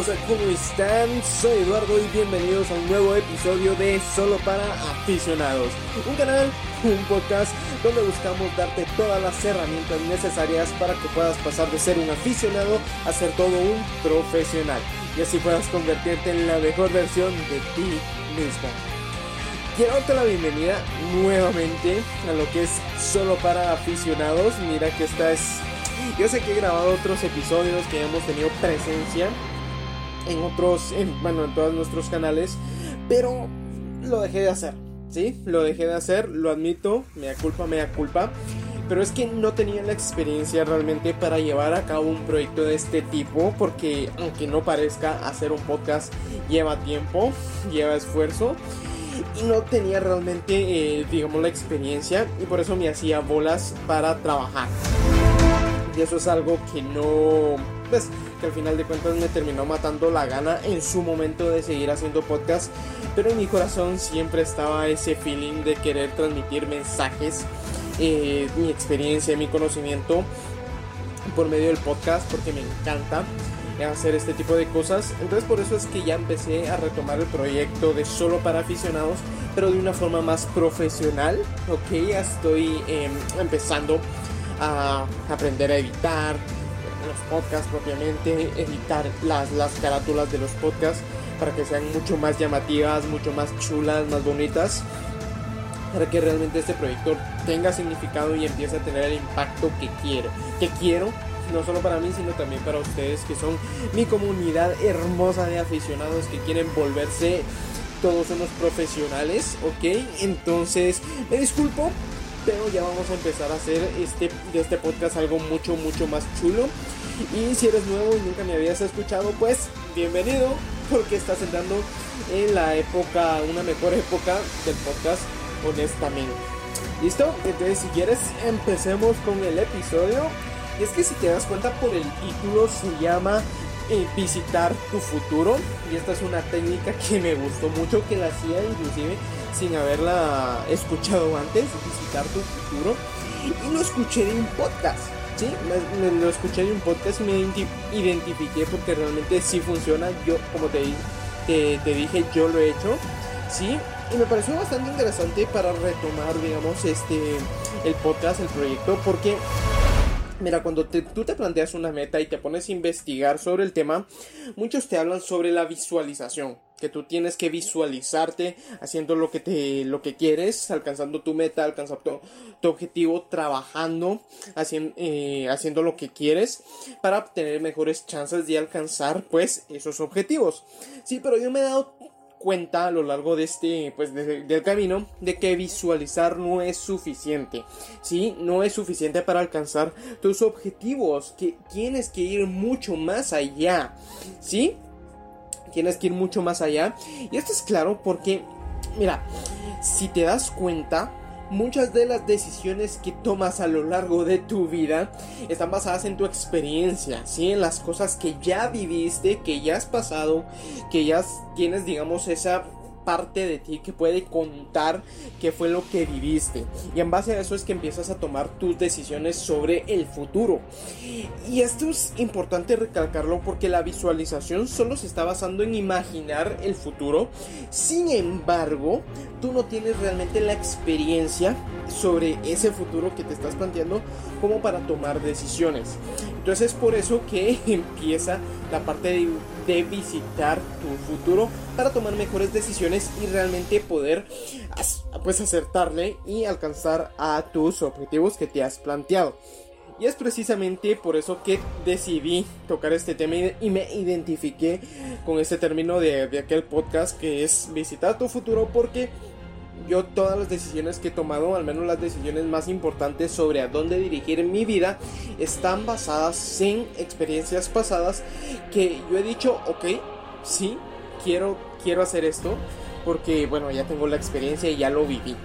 ¿cómo están? Soy Eduardo y bienvenidos a un nuevo episodio de Solo para Aficionados. Un canal, un podcast donde buscamos darte todas las herramientas necesarias para que puedas pasar de ser un aficionado a ser todo un profesional. Y así puedas convertirte en la mejor versión de ti mismo. Quiero darte la bienvenida nuevamente a lo que es Solo para Aficionados. Mira que esta es yo sé que he grabado otros episodios que hemos tenido presencia en otros, en, bueno, en todos nuestros canales, pero lo dejé de hacer, ¿sí? Lo dejé de hacer, lo admito, me da culpa, me da culpa, pero es que no tenía la experiencia realmente para llevar a cabo un proyecto de este tipo, porque aunque no parezca hacer un podcast lleva tiempo, lleva esfuerzo. Y no tenía realmente, eh, digamos, la experiencia y por eso me hacía bolas para trabajar. Y eso es algo que no, pues, que al final de cuentas me terminó matando la gana en su momento de seguir haciendo podcast. Pero en mi corazón siempre estaba ese feeling de querer transmitir mensajes, eh, mi experiencia, mi conocimiento por medio del podcast, porque me encanta hacer este tipo de cosas. Entonces por eso es que ya empecé a retomar el proyecto de solo para aficionados, pero de una forma más profesional. Ok, ya estoy em, empezando a aprender a editar los podcasts propiamente, editar las, las carátulas de los podcasts para que sean mucho más llamativas, mucho más chulas, más bonitas, para que realmente este proyecto tenga significado y empiece a tener el impacto que quiero, que quiero no solo para mí, sino también para ustedes que son mi comunidad hermosa de aficionados que quieren volverse todos unos profesionales, ¿ok? Entonces, me disculpo pero ya vamos a empezar a hacer este, de este podcast algo mucho, mucho más chulo. Y si eres nuevo y nunca me habías escuchado, pues bienvenido, porque estás entrando en la época, una mejor época del podcast, honestamente. ¿Listo? Entonces, si quieres, empecemos con el episodio. Y es que si te das cuenta por el título, se llama eh, Visitar tu futuro. Y esta es una técnica que me gustó mucho, que la hacía inclusive sin haberla escuchado antes, visitar tu futuro. Y lo escuché de un podcast, ¿sí? lo escuché de un podcast y me identifiqué porque realmente sí funciona. Yo, como te, te, te dije, yo lo he hecho, ¿sí? Y me pareció bastante interesante para retomar, digamos, este, el podcast, el proyecto, porque Mira, cuando tú te planteas una meta y te pones a investigar sobre el tema, muchos te hablan sobre la visualización, que tú tienes que visualizarte haciendo lo que te lo que quieres, alcanzando tu meta, alcanzando tu, objetivo, trabajando, haciendo, eh, haciendo lo que quieres para tener mejores chances de alcanzar pues esos objetivos. Sí, pero yo me he dado cuenta a lo largo de este pues del camino de que visualizar no es suficiente sí no es suficiente para alcanzar tus objetivos que tienes que ir mucho más allá sí tienes que ir mucho más allá. Y esto es claro porque mira si te das cuenta Muchas de las decisiones que tomas a lo largo de tu vida están basadas en tu experiencia, ¿sí? En las cosas que ya viviste, que ya has pasado, que ya tienes, digamos, esa parte de ti que puede contar qué fue lo que viviste. Y en base a eso es que empiezas a tomar tus decisiones sobre el futuro. Y esto es importante recalcarlo porque la visualización solo se está basando en imaginar el futuro. Sin embargo, tú no tienes realmente la experiencia sobre ese futuro que te estás planteando como para tomar decisiones. Entonces es por eso que empieza la parte de, de, visitar tu futuro para tomar mejores decisiones y realmente poder pues acertarle y alcanzar a tus objetivos que te has planteado. Y es precisamente por eso que decidí tocar este tema y me identifiqué con este término de, de aquel podcast que es visitar tu futuro porque yo todas las decisiones que he tomado, al menos las decisiones más importantes sobre a dónde dirigir mi vida, están basadas en experiencias pasadas que yo he dicho, ok, sí, quiero, quiero hacer esto, porque bueno, ya tengo la experiencia y ya lo viví.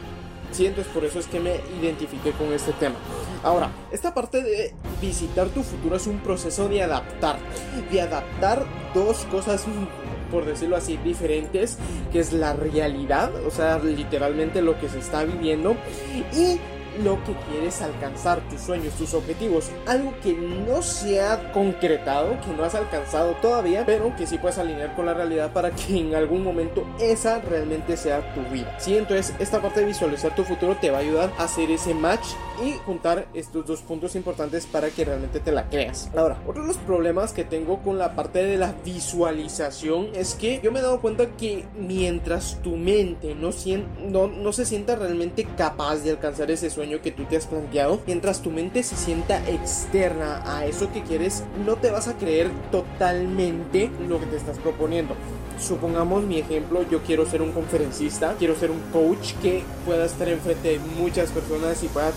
Sí, entonces por eso es que me identifiqué con este tema. Ahora, esta parte de visitar tu futuro es un proceso de adaptar, de adaptar dos cosas por decirlo así, diferentes, que es la realidad, o sea, literalmente lo que se está viviendo, y lo que quieres alcanzar, tus sueños, tus objetivos, algo que no se ha concretado, que no has alcanzado todavía, pero que sí puedes alinear con la realidad para que en algún momento esa realmente sea tu vida. Sí, entonces esta parte de visualizar tu futuro te va a ayudar a hacer ese match y juntar estos dos puntos importantes para que realmente te la creas. Ahora, otro de los problemas que tengo con la parte de la visualización es que yo me he dado cuenta que mientras tu mente no, no, no se sienta realmente capaz de alcanzar ese sueño que tú te has planteado, mientras tu mente se sienta externa a eso que quieres, no te vas a creer totalmente lo que te estás proponiendo supongamos mi ejemplo, yo quiero ser un conferencista, quiero ser un coach que pueda estar enfrente de muchas personas y pueda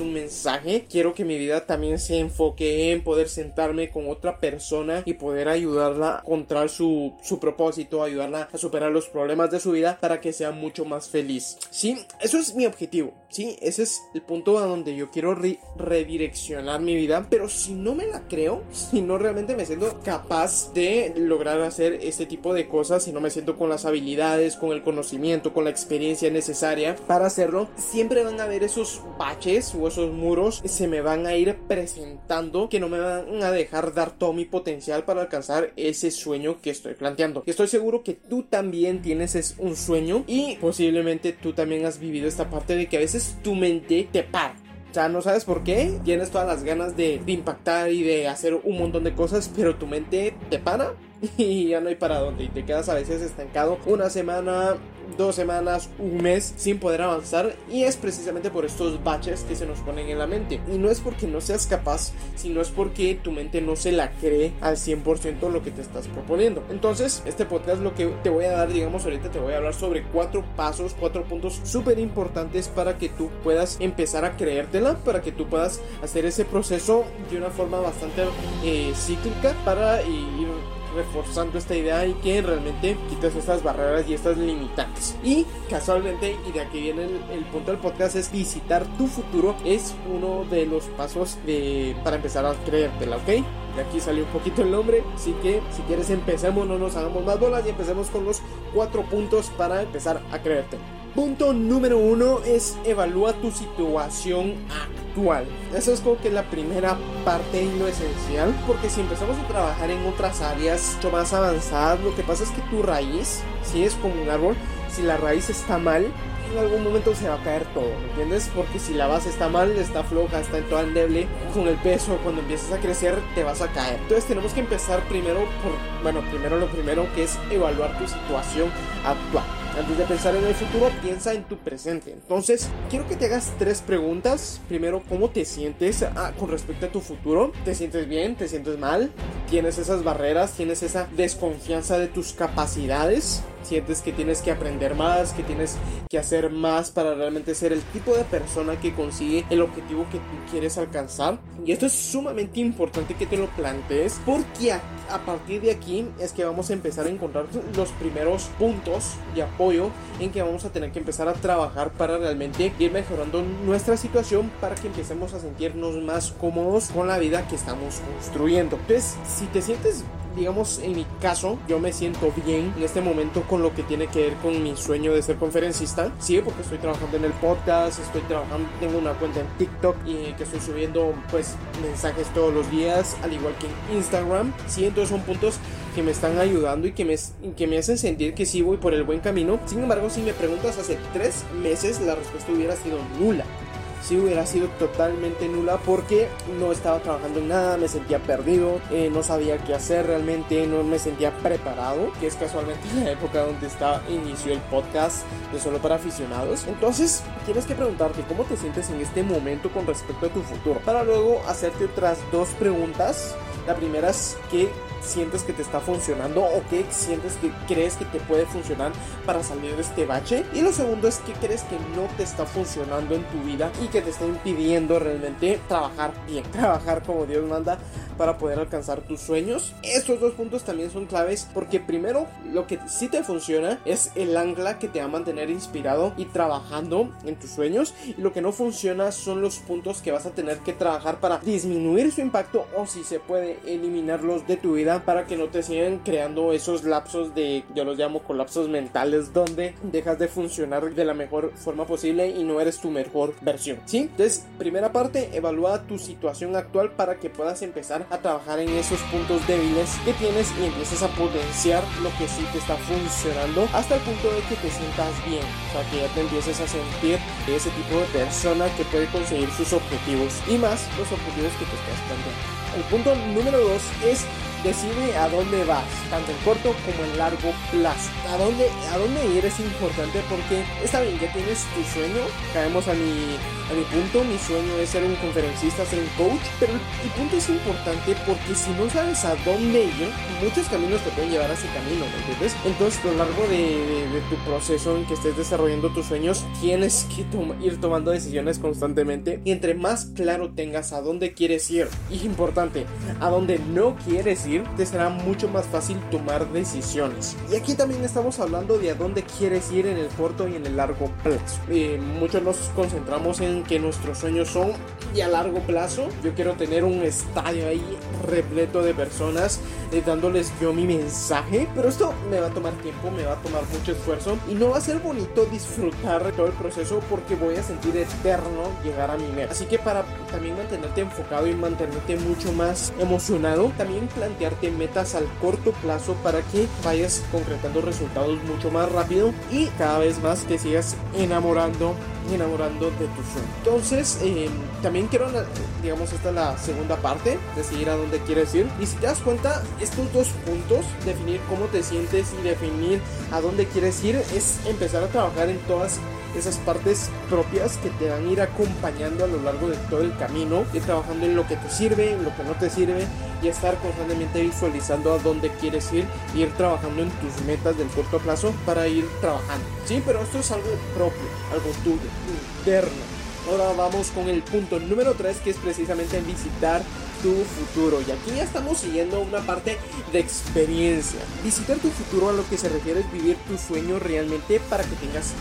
un mensaje. Quiero que mi vida también se enfoque en poder sentarme con otra persona y poder ayudarla a encontrar su, su propósito, ayudarla a superar los problemas de su vida para que sea mucho más feliz. Sí, eso es mi objetivo. Sí, ese es el punto a donde yo quiero redireccionar mi vida. Pero si no me la creo, si no realmente me siento capaz de lograr hacer este tipo de cosas si no me siento con las habilidades, con el conocimiento, con la experiencia necesaria para hacerlo, siempre van a haber esos baches o esos muros que se me van a ir presentando que no me van a dejar dar todo mi potencial para alcanzar ese sueño que estoy planteando. Estoy seguro que tú también tienes un sueño y posiblemente tú también has vivido esta parte de que a veces tu mente te para. O sea, no sabes por qué, tienes todas las ganas de, de, impactar y de hacer un montón de cosas, pero tu mente te para y ya no hay para dónde y te quedas a veces estancado una semana, dos semanas, un mes sin poder avanzar y es precisamente por estos baches que se nos ponen en la mente. Y no es porque no seas capaz sino es porque tu mente no se la cree al 100% lo que te estás proponiendo. Entonces este podcast lo que te voy a dar digamos ahorita te voy a hablar sobre cuatro pasos cuatro puntos súper importantes para que tú puedas empezar a creértela para que tú puedas hacer ese proceso de una forma bastante eh, cíclica para ir reforzando esta idea y que realmente quites estas barreras y estas limitantes. Y casualmente, y de aquí viene el, punto del podcast, es visitar tu futuro. Es uno de los pasos de, para empezar a creértela, ¿ok? De aquí salió un poquito el nombre, así que si quieres empecemos, no nos hagamos más bolas y empecemos con los cuatro puntos para empezar a creerte. Punto número uno es evalúa tu situación actual. Eso es como que la primera parte y lo esencial, porque si empezamos a trabajar en otras áreas mucho más avanzadas, lo que pasa es que tu raíz, si es como un árbol, si la raíz está mal, en algún momento se va a caer todo, ¿me entiendes? Porque si la base está mal, está floja, está en todo endeble, con el peso, cuando empiezas a crecer, te vas a caer. Entonces tenemos que empezar primero por, bueno, primero lo primero que es evaluar tu situación actual. Antes de pensar en el futuro, piensa en tu presente. Entonces, quiero que te hagas tres preguntas. Primero, ¿cómo te sientes ah, con respecto a tu futuro? ¿Te sientes bien? ¿Te sientes mal? ¿Tienes esas barreras? ¿Tienes esa desconfianza de tus capacidades? Sientes que tienes que aprender más, que tienes que hacer más para realmente ser el tipo de persona que consigue el objetivo que tú quieres alcanzar. Y esto es sumamente importante que te lo plantees porque a, partir de aquí es que vamos a empezar a encontrar los primeros puntos de apoyo en que vamos a tener que empezar a trabajar para realmente ir mejorando nuestra situación para que empecemos a sentirnos más cómodos con la vida que estamos construyendo. Entonces, si te sientes digamos, en mi caso, yo me siento bien en este momento con lo que tiene que ver con mi sueño de ser conferencista. Sí, porque estoy trabajando en el podcast, estoy trabajando, tengo una cuenta en TikTok y que estoy subiendo pues mensajes todos los días, al igual que en Instagram. Sí, entonces son puntos que me están ayudando y que me, que me hacen sentir que sí voy por el buen camino. Sin embargo, si me preguntas hace tres meses, la respuesta hubiera sido nula si hubiera sido totalmente nula porque no estaba trabajando en nada, me sentía perdido, eh, no sabía qué hacer realmente, no me sentía preparado, que es casualmente la época donde estaba, inició el podcast de solo para aficionados. Entonces, tienes que preguntarte cómo te sientes en este momento con respecto a tu futuro, para luego hacerte otras dos preguntas. La primera es que sientes que te está funcionando o qué sientes que crees que te puede funcionar para salir de este bache. Y lo segundo es que crees que no te está funcionando en tu vida y que te está impidiendo realmente trabajar bien, trabajar como Dios manda para poder alcanzar tus sueños. Estos dos puntos también son claves porque primero lo que sí te funciona es el ancla que te va a mantener inspirado y trabajando en tus sueños y lo que no funciona son los puntos que vas a tener que trabajar para disminuir su impacto o si se puede eliminarlos de tu vida para que no te sigan creando esos lapsos de yo los llamo colapsos mentales donde dejas de funcionar de la mejor forma posible y no eres tu mejor versión. ¿Sí? Entonces, primera parte, evalúa tu situación actual para que puedas empezar a trabajar en esos puntos débiles que tienes y empieces a potenciar lo que sí te está funcionando hasta el punto de que te sientas bien. O sea, que ya te empieces a sentir ese tipo de persona que puede conseguir sus objetivos y más los objetivos que te estás planteando. El punto número dos es decide a dónde vas, tanto en corto como en largo plazo. A dónde, a dónde ir es importante porque está bien, ya tienes tu sueño, caemos a mi, a mi punto, mi sueño es ser un conferencista, ser un coach, pero el punto es importante porque si no sabes a dónde ir, muchos caminos te pueden llevar a ese camino, ¿me entiendes? Entonces, a lo largo de, tu proceso en que estés desarrollando tus sueños, tienes que ir tomando decisiones constantemente y entre más claro tengas a dónde quieres ir, y importante, a dónde no quieres ir, te será mucho más fácil tomar decisiones. Y aquí también estamos hablando de a dónde quieres ir en el corto y en el largo plazo. Eh, muchos nos concentramos en que nuestros sueños son y a largo plazo. Yo quiero tener un estadio ahí repleto de personas eh, dándoles yo mi mensaje. Pero esto me va a tomar tiempo, me va a tomar mucho esfuerzo y no va a ser bonito disfrutar todo el proceso porque voy a sentir eterno llegar a mi meta. Así que para también mantenerte enfocado y mantenerte mucho más emocionado, también plantea metas al corto plazo para que vayas concretando resultados mucho más rápido y cada vez más te sigas enamorando enamorando de tu sueño. Entonces, em, también quiero, digamos, esta es la segunda parte, decidir a dónde quieres ir. Y si te das cuenta, estos dos puntos, definir cómo te sientes y definir a dónde quieres ir, es empezar a trabajar en todas esas partes propias que te van a ir acompañando a lo largo de todo el camino, ir trabajando en lo que te sirve, en lo que no te sirve y estar constantemente visualizando a dónde quieres ir y ir trabajando en tus metas del corto plazo para ir trabajando. Sí, pero esto es algo propio, algo tuyo, interno. Ahora vamos con el punto número 3 que es precisamente visitar tu futuro. Y aquí ya estamos siguiendo una parte de experiencia. Visitar tu futuro a lo que se refiere es vivir tu sueño realmente para que tengas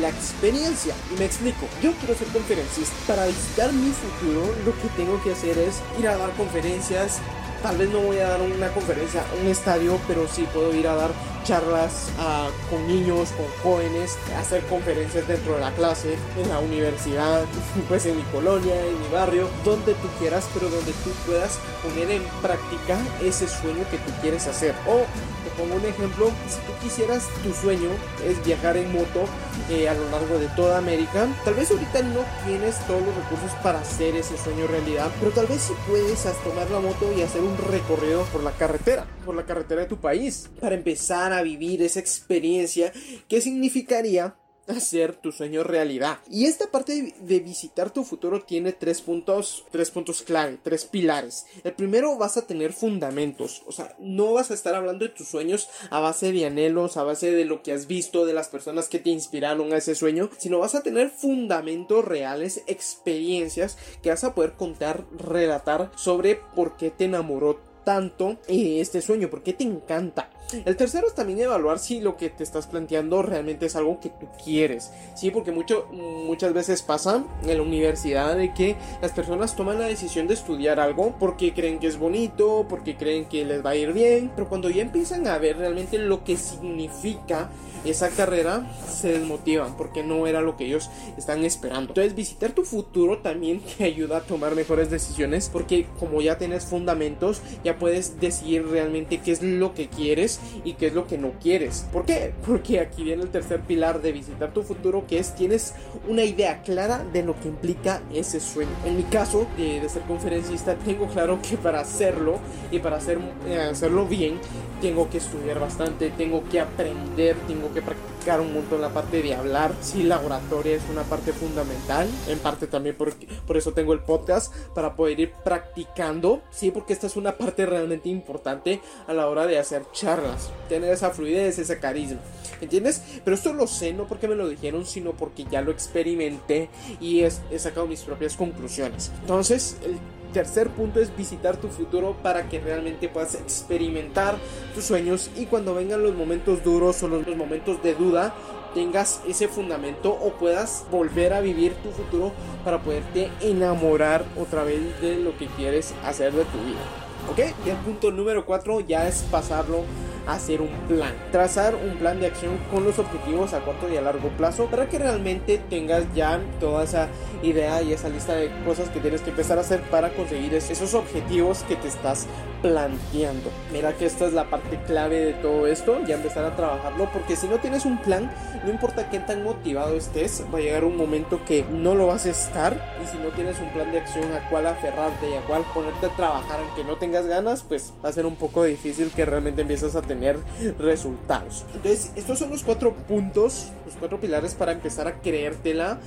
la experiencia. Y me explico, yo quiero ser conferencista. Para visitar mi futuro lo que tengo que hacer es ir a dar conferencias, Tal vez no voy a dar una conferencia un estadio, pero sí puedo ir a dar charlas ah, con niños, con jóvenes, hacer conferencias dentro de la clase, en la universidad, pues en mi colonia, en mi barrio, donde tú quieras, pero donde tú puedas poner en práctica ese sueño que tú quieres hacer. O te pongo un ejemplo, si tú quisieras, tu sueño es viajar en moto eh, a lo largo de toda América, tal vez ahorita no tienes todos los recursos para hacer ese sueño realidad, pero tal vez sí puedes tomar la moto y hacer un recorrido por la carretera, por la carretera de tu país, para empezar a vivir esa experiencia que significaría hacer tu sueño realidad. Y esta parte de, visitar tu futuro tiene tres puntos, tres puntos clave, tres pilares. El primero vas a tener fundamentos, o sea, no vas a estar hablando de tus sueños a base de anhelos, a base de lo que has visto, de las personas que te inspiraron a ese sueño, sino vas a tener fundamentos reales, experiencias que vas a poder contar, relatar sobre por qué te enamoró tanto eh, este sueño, por qué te encanta. El tercero es también evaluar si lo que te estás planteando realmente es algo que tú quieres. Sí, porque mucho, muchas veces pasa en la universidad de que las personas toman la decisión de estudiar algo porque creen que es bonito, porque creen que les va a ir bien, pero cuando ya empiezan a ver realmente lo que significa esa carrera, se desmotivan porque no era lo que ellos están esperando. Entonces, visitar tu futuro también te ayuda a tomar mejores decisiones porque como ya tienes fundamentos, ya puedes decidir realmente qué es lo que quieres y qué es lo que no quieres. ¿Por qué? Porque aquí viene el tercer pilar de visitar tu futuro, que es tienes una idea clara de lo que implica ese sueño. En mi caso de, de ser conferencista, tengo claro que para hacerlo y para hacer, eh, hacerlo bien, tengo que estudiar bastante, tengo que aprender, tengo que practicar un montón la parte de hablar. Sí, la oratoria es una parte fundamental, en parte también por, por eso tengo el podcast, para poder ir practicando, sí, porque esta es una parte realmente importante a la hora de hacer charlas, tener esa fluidez, ese carisma, ¿entiendes? Pero esto lo sé no porque me lo dijeron, sino porque ya lo experimenté y he sacado mis propias conclusiones. Entonces, el tercer punto es visitar tu futuro para que realmente puedas experimentar tus sueños y cuando vengan los momentos duros o los momentos de duda, tengas ese fundamento o puedas volver a vivir tu futuro para poderte enamorar otra vez de lo que quieres hacer de tu vida. ¿Ok? Y el punto número 4 ya es pasarlo hacer un plan, trazar un plan de acción con los objetivos a corto y a largo plazo para que realmente tengas ya toda esa idea y esa lista de cosas que tienes que empezar a hacer para conseguir esos objetivos que te estás planteando. Mira que esta es la parte clave de todo esto, ya empezar a trabajarlo porque si no tienes un plan, no importa qué tan motivado estés, va a llegar un momento que no lo vas a estar y si no tienes un plan de acción a cual aferrarte y a cual ponerte a trabajar aunque no tengas ganas, pues va a ser un poco difícil que realmente empieces a tener resultados. Entonces, estos son los cuatro puntos, los cuatro pilares para empezar a creértela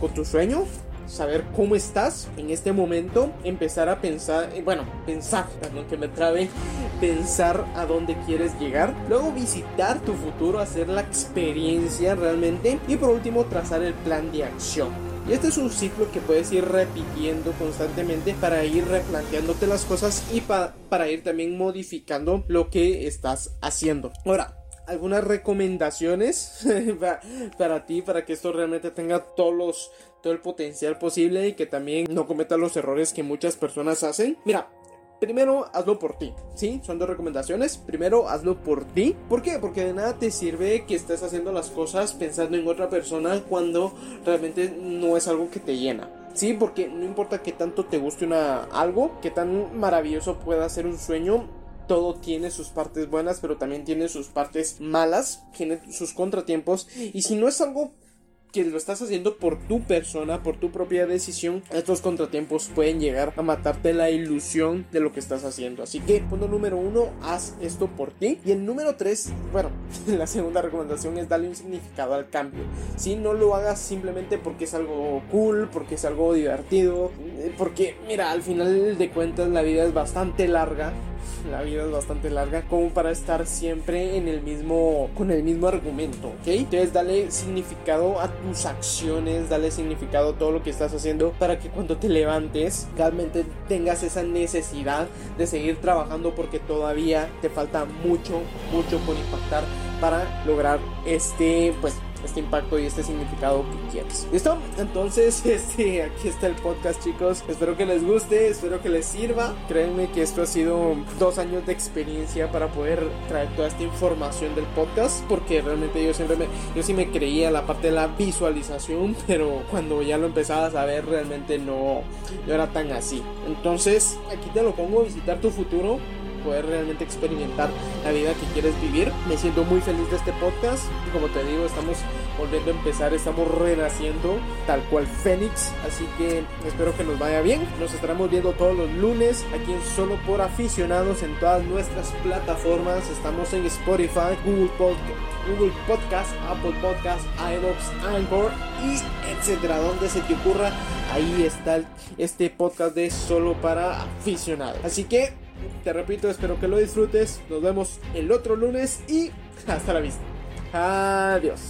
con tu sueño, saber cómo estás en este momento, empezar a pensar, eh, bueno, pensar, perdón que me trabe, pensar a dónde quieres llegar, luego visitar tu futuro, hacer la experiencia realmente y por último trazar el plan de acción. Y este es un ciclo que puedes ir repitiendo constantemente para ir replanteándote las cosas y para ir también modificando lo que estás haciendo. Ahora, algunas recomendaciones para, ti, para que esto realmente tenga todos los, todo el potencial posible y que también no cometa los errores que muchas personas hacen. Mira, Primero, hazlo por ti, ¿sí? Son dos recomendaciones. Primero, hazlo por ti. ¿Por qué? Porque de nada te sirve que estés haciendo las cosas pensando en otra persona cuando realmente no es algo que te llena. Sí, porque no importa que tanto te guste una, algo, que tan maravilloso pueda ser un sueño, todo tiene sus partes buenas, pero también tiene sus partes malas, tiene sus contratiempos. Y si no es algo que lo estás haciendo por tu persona, por tu propia decisión, estos contratiempos pueden llegar a matarte la ilusión de lo que estás haciendo. Así que, punto número uno, haz esto por ti. Y el número tres, bueno, la segunda recomendación es darle un significado al cambio. Si no lo hagas simplemente porque es algo cool, porque es algo divertido, eh, porque, mira, al final de cuentas la vida es bastante larga la vida es bastante larga como para estar siempre en el mismo con el mismo argumento, ¿ok? Entonces dale significado a tus acciones, dale significado a todo lo que estás haciendo para que cuando te levantes realmente tengas esa necesidad de seguir trabajando porque todavía te falta mucho, mucho por impactar para lograr este pues este impacto y este significado que quieres. ¿Listo? Entonces, este, aquí está el podcast, chicos. Espero que les guste, espero que les sirva. Créanme que esto ha sido dos años de experiencia para poder traer toda esta información del podcast, porque realmente yo siempre me, yo sí me creía la parte de la visualización, pero cuando ya lo empezabas a ver, realmente no, no era tan así. Entonces, aquí te lo pongo, visitar tu futuro poder realmente experimentar la vida que quieres vivir. Me siento muy feliz de este podcast. Como te digo, estamos volviendo a empezar, estamos renaciendo tal cual Fénix. Así que espero que nos vaya bien. Nos estaremos viendo todos los lunes aquí en Solo por Aficionados en todas nuestras plataformas. Estamos en Spotify, Google Podcast. Google Podcast, Apple Podcast, iVoox, Anchor y etcétera. Donde se te ocurra, ahí está este podcast de solo para aficionados. Así que te repito, espero que lo disfrutes. Nos vemos el otro lunes y hasta la vista. Adiós.